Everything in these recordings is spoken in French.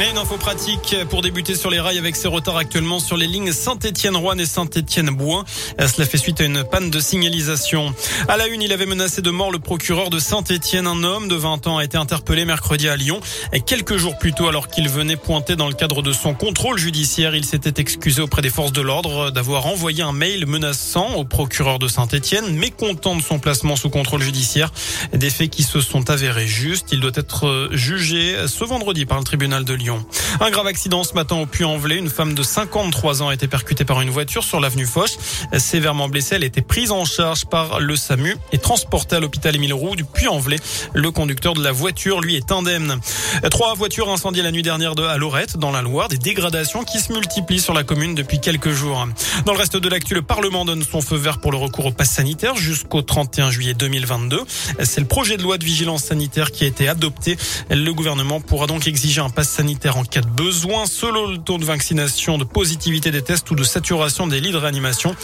Et une info pratique pour débuter sur les rails avec ces retards actuellement sur les lignes Saint-Étienne-Rouen et Saint-Étienne-Bouin. Cela fait suite à une panne de signalisation. À la une, il avait menacé de mort le procureur de Saint-Étienne. Un homme de 20 ans a été interpellé mercredi à Lyon. Et quelques jours plus tôt, alors qu'il venait pointer dans le cadre de son contrôle judiciaire, il s'était excusé auprès des forces de l'ordre d'avoir envoyé un mail menaçant au procureur de Saint-Étienne, mécontent de son placement sous contrôle judiciaire. Des faits qui se sont avérés justes. Il doit être jugé ce vendredi par le tribunal de Lyon. Un grave accident ce matin au Puy-en-Velay. Une femme de 53 ans a été percutée par une voiture sur l'avenue Foch. Sévèrement blessée, elle a été prise en charge par le SAMU et transportée à l'hôpital Émile Roux du Puy-en-Velay. Le conducteur de la voiture, lui, est indemne. Trois voitures incendiées la nuit dernière de à Lorette, dans la Loire. Des dégradations qui se multiplient sur la commune depuis quelques jours. Dans le reste de l'actu, le Parlement donne son feu vert pour le recours au pass sanitaire jusqu'au 31 juillet 2022. C'est le projet de loi de vigilance sanitaire qui a été adopté. Le gouvernement pourra donc exiger un pass sanitaire en cas de besoin, selon le taux de vaccination, de positivité des tests ou de saturation des lits de réanimation.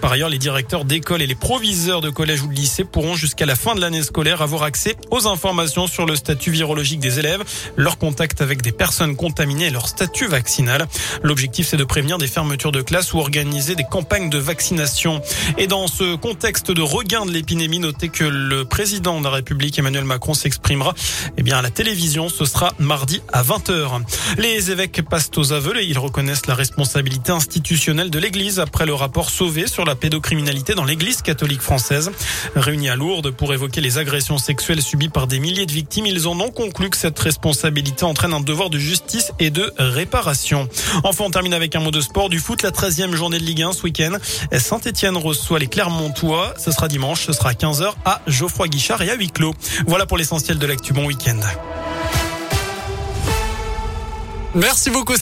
Par ailleurs, les directeurs d'école et les proviseurs de collège ou de lycée pourront jusqu'à la fin de l'année scolaire avoir accès aux informations sur le statut virologique des élèves, leur contact avec des personnes contaminées et leur statut vaccinal. L'objectif, c'est de prévenir des fermetures de classe ou organiser des campagnes de vaccination. Et dans ce contexte de regain de l'épidémie, notez que le président de la République, Emmanuel Macron, s'exprimera eh bien, à la télévision. Ce sera mardi à 20h. Les évêques passent aux aveux et ils reconnaissent la responsabilité institutionnelle de l'Église après le rapport Sauvé sur la pédocriminalité dans l'Église catholique française. Réunis à Lourdes pour évoquer les agressions sexuelles subies par des milliers de victimes, ils en ont conclu que cette responsabilité entraîne un devoir de justice et de réparation. Enfin, on termine avec un mot de sport du foot, la 13e journée de Ligue 1 ce week-end. Saint-Etienne reçoit les Clermontois. Ce sera dimanche, ce sera à 15h à Geoffroy Guichard et à huis clos. Voilà pour l'essentiel de l'actu. Bon week-end. Merci beaucoup.